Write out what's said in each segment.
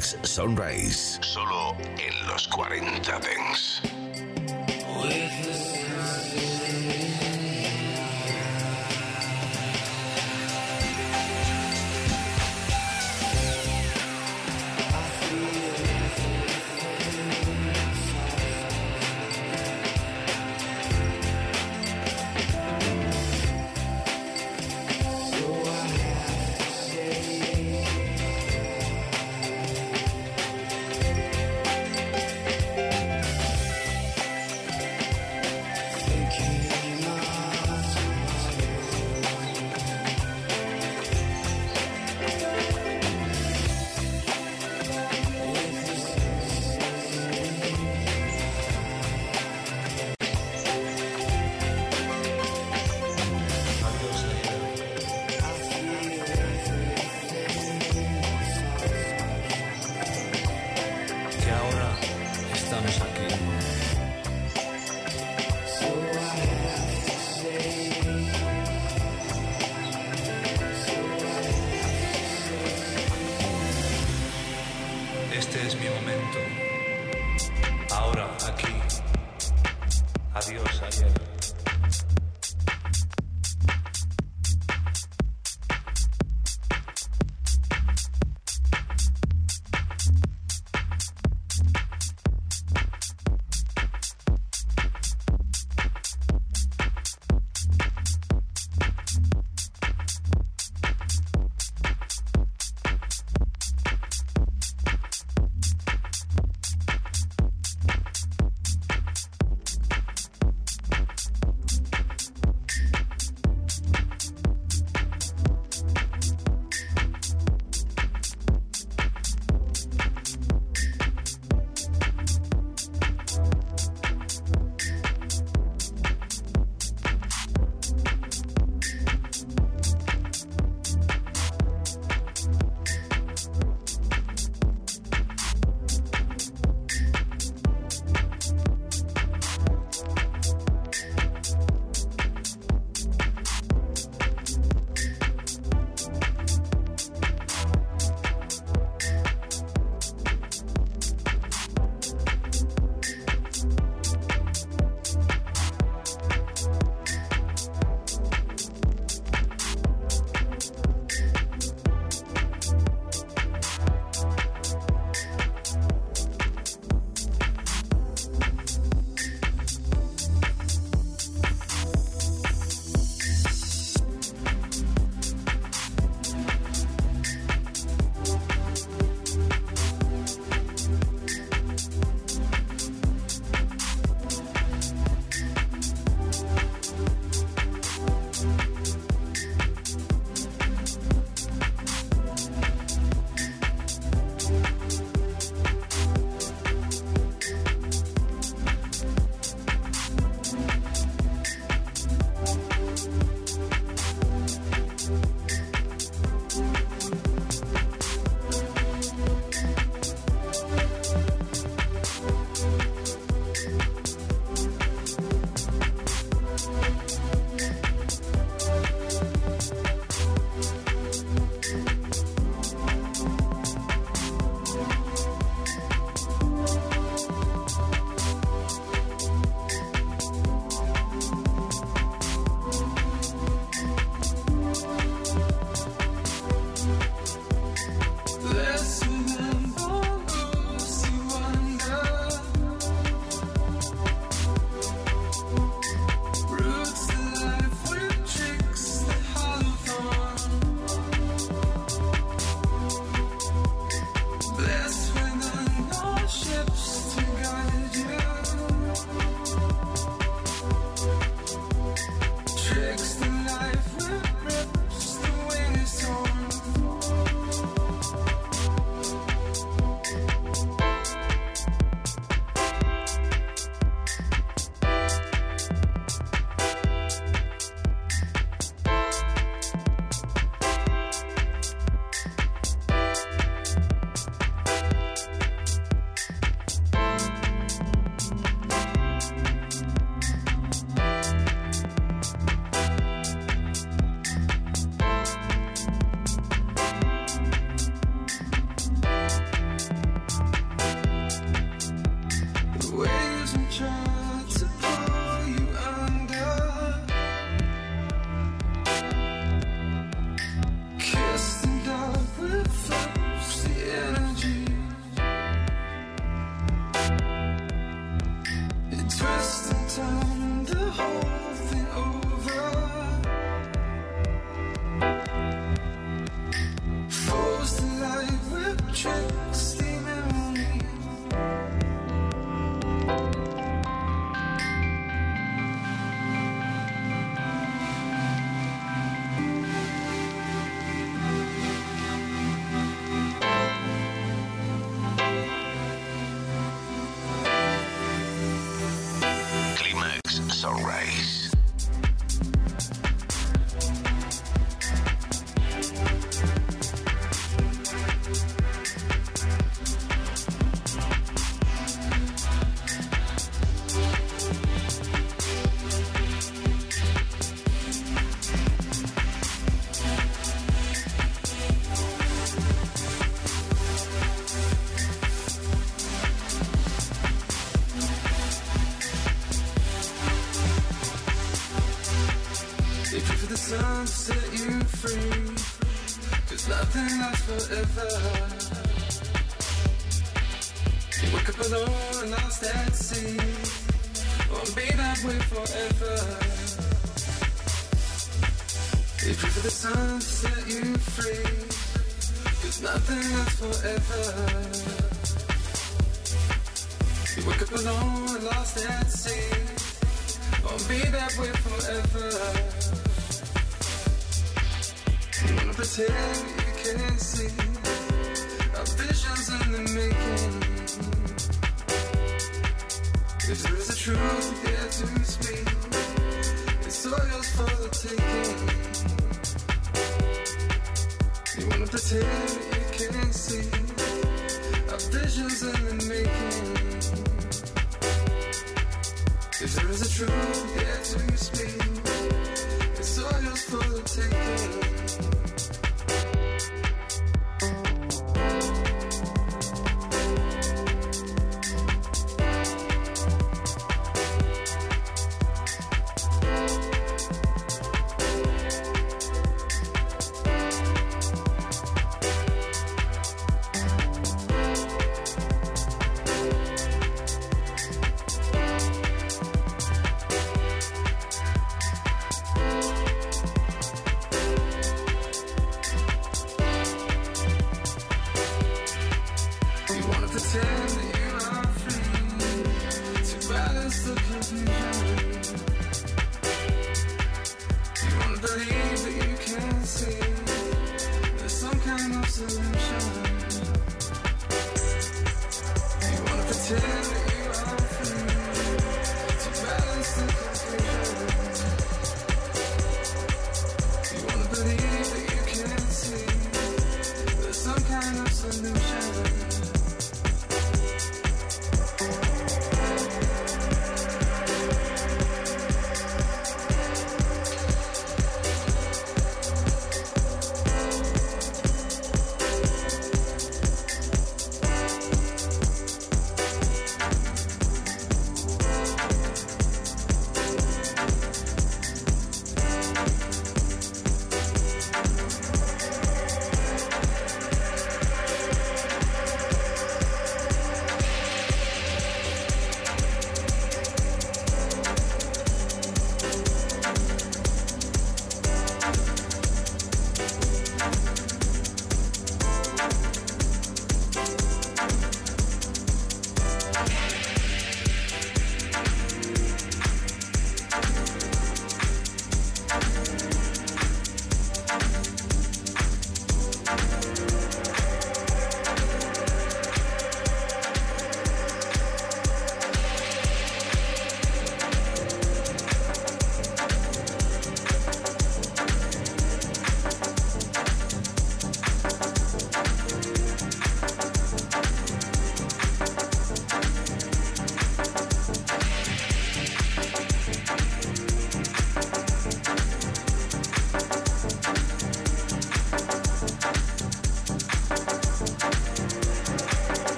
Sunrise. Solo en los 40 Dents. For the sun to set you free. Cause nothing lasts forever. You wake up alone and lost at sea. Won't be that way forever pretend you can't see our visions in the making. If there is a truth yet to speak, it's all yours for the taking. Pretend you can't see our visions in the making. If there is a truth yet to speak, it's all yours for the taking.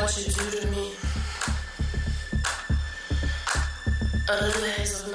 what you do to me. A little haze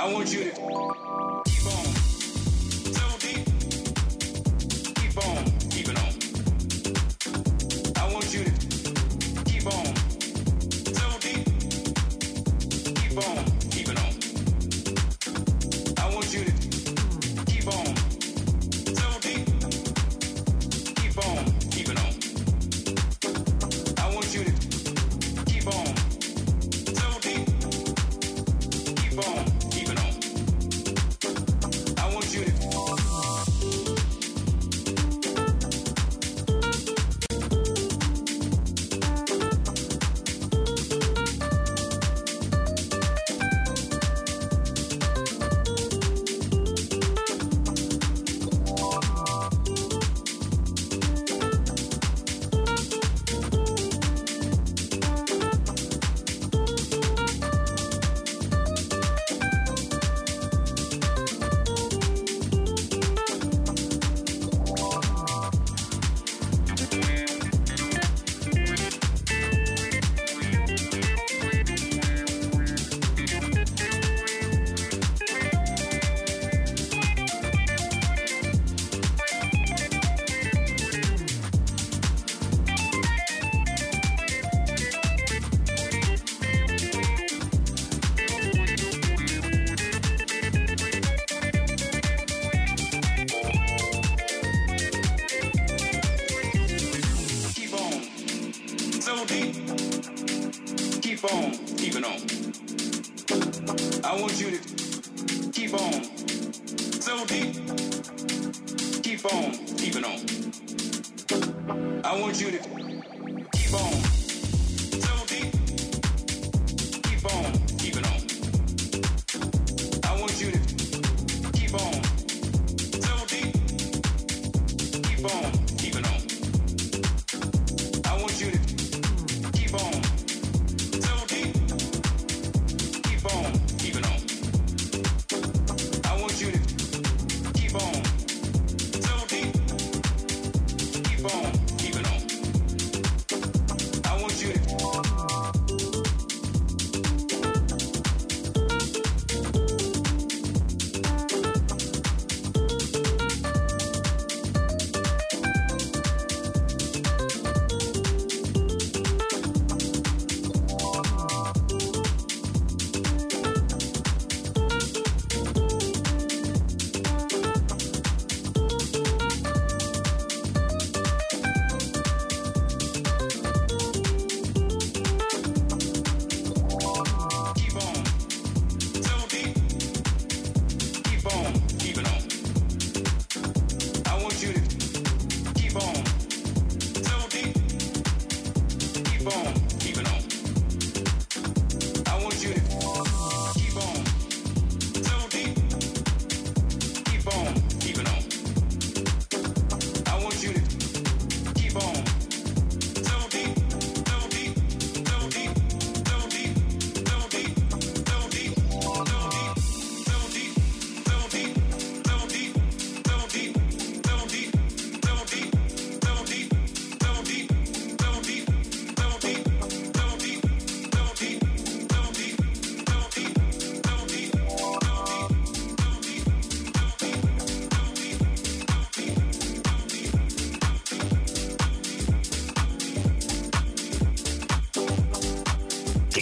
I want you to keep on. I want you to keep on.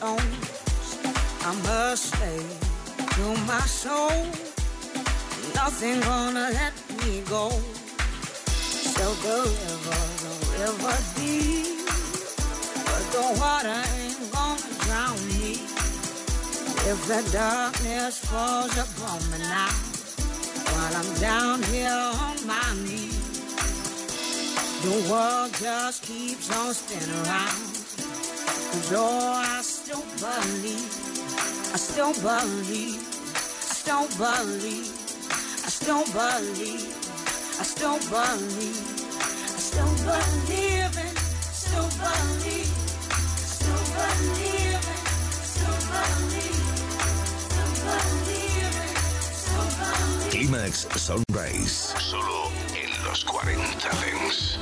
I'm a slave to my soul. Nothing gonna let me go. So the river, the river deep, but the water ain't gonna drown me. If the darkness falls upon me now, while I'm down here on my knees, the world just keeps on spinning around. Cause oh, I believe, I still believe, I still believe, I still believe, I still believe, I still believe in, still believe. Climax Sunrise, solo en los 40 Dents.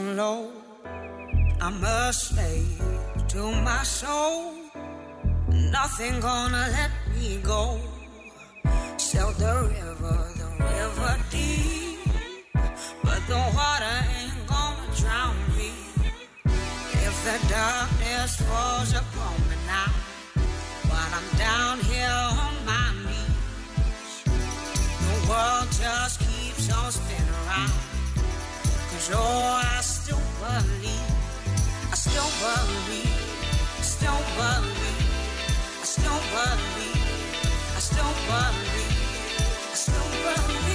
low. I'm a slave to my soul. Nothing gonna let me go. Sail the river, the river deep, but the water ain't gonna drown me. If the darkness falls upon me now, while I'm down here on my knees, the world just keeps on spinning around sure I still believe. I still believe. I still believe. I still believe. I still believe. I still believe.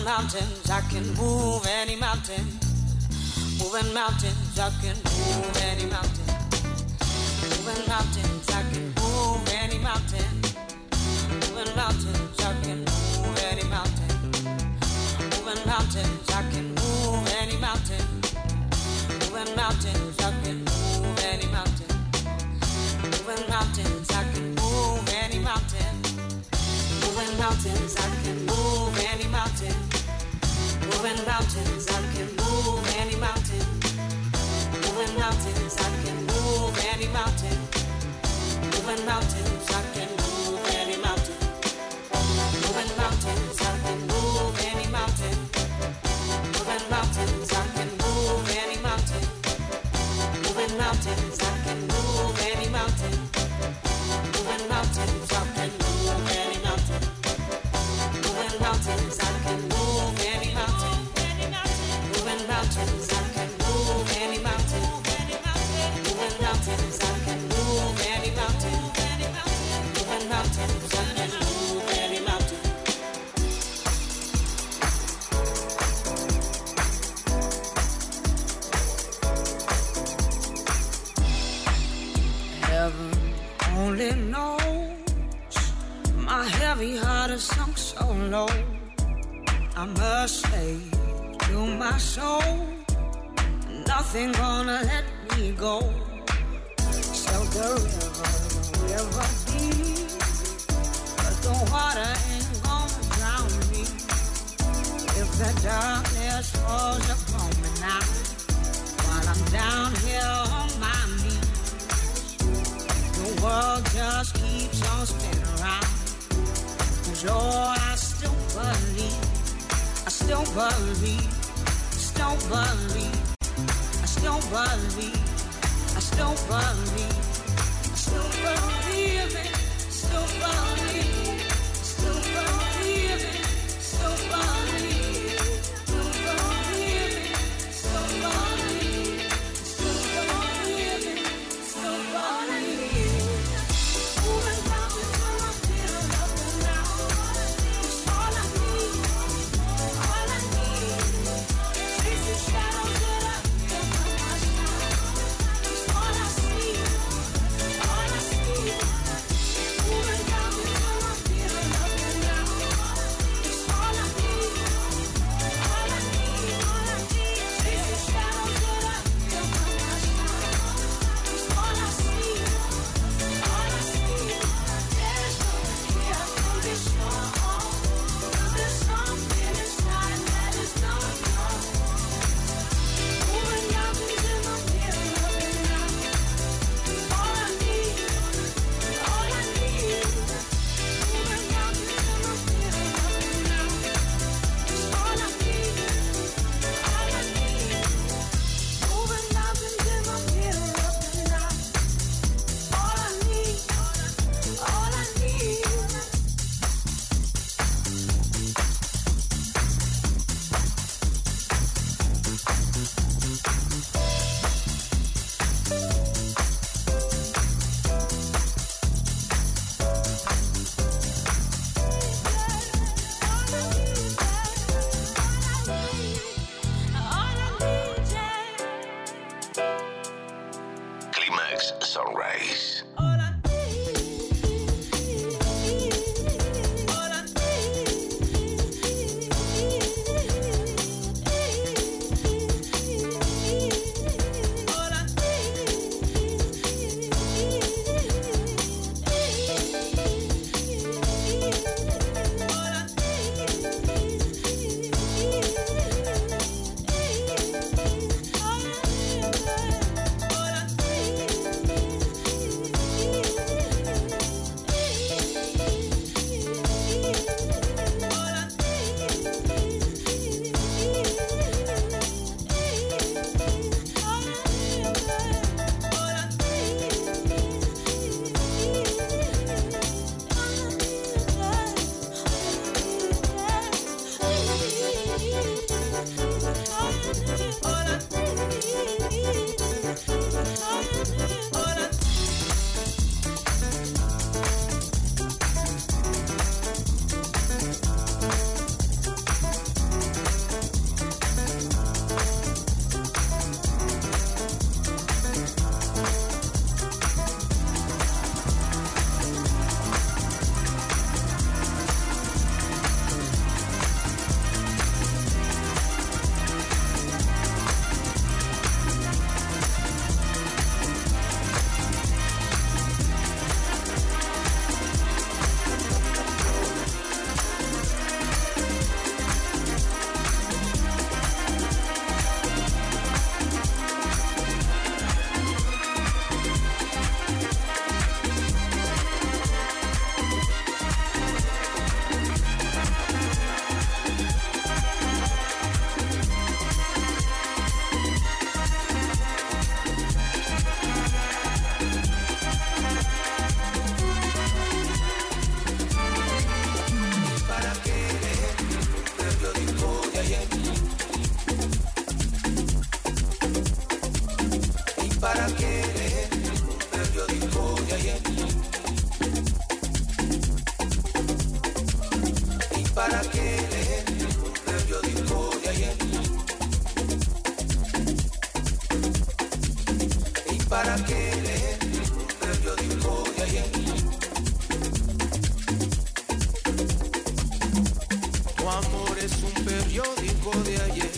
moving mountains, I can move any mountain. Moving mountains, I can move any mountain. Moving mountains. amor es un periódico de ayer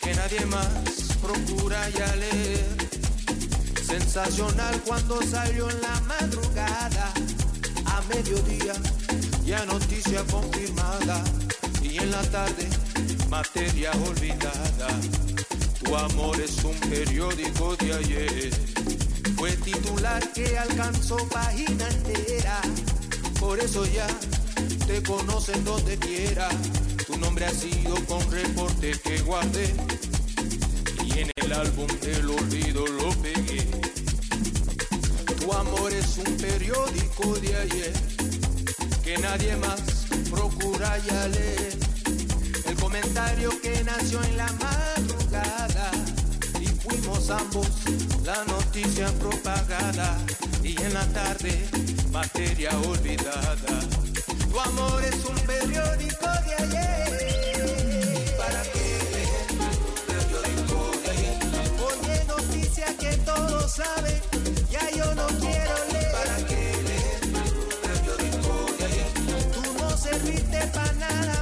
que nadie más procura ya leer. Sensacional cuando salió en la madrugada, a mediodía, ya noticia confirmada. Y en la tarde, materia olvidada. Tu amor es un periódico de ayer. Fue titular que alcanzó página entera. Por eso ya te conocen donde quiera. Tu nombre ha sido con reporte que guardé. Y en el álbum del olvido lo pegué. Tu amor es un periódico de ayer que nadie más procura ya leer. El comentario que nació en la madrugada y fuimos ambos la noticia propagada y en la tarde materia olvidada. Tu amor es un periódico de ayer. ¿Para qué leer periódico de ayer? Oye noticia que todos saben, ya yo no quiero leer. ¿Para qué leer periódico de ayer? Tú no serviste para nada,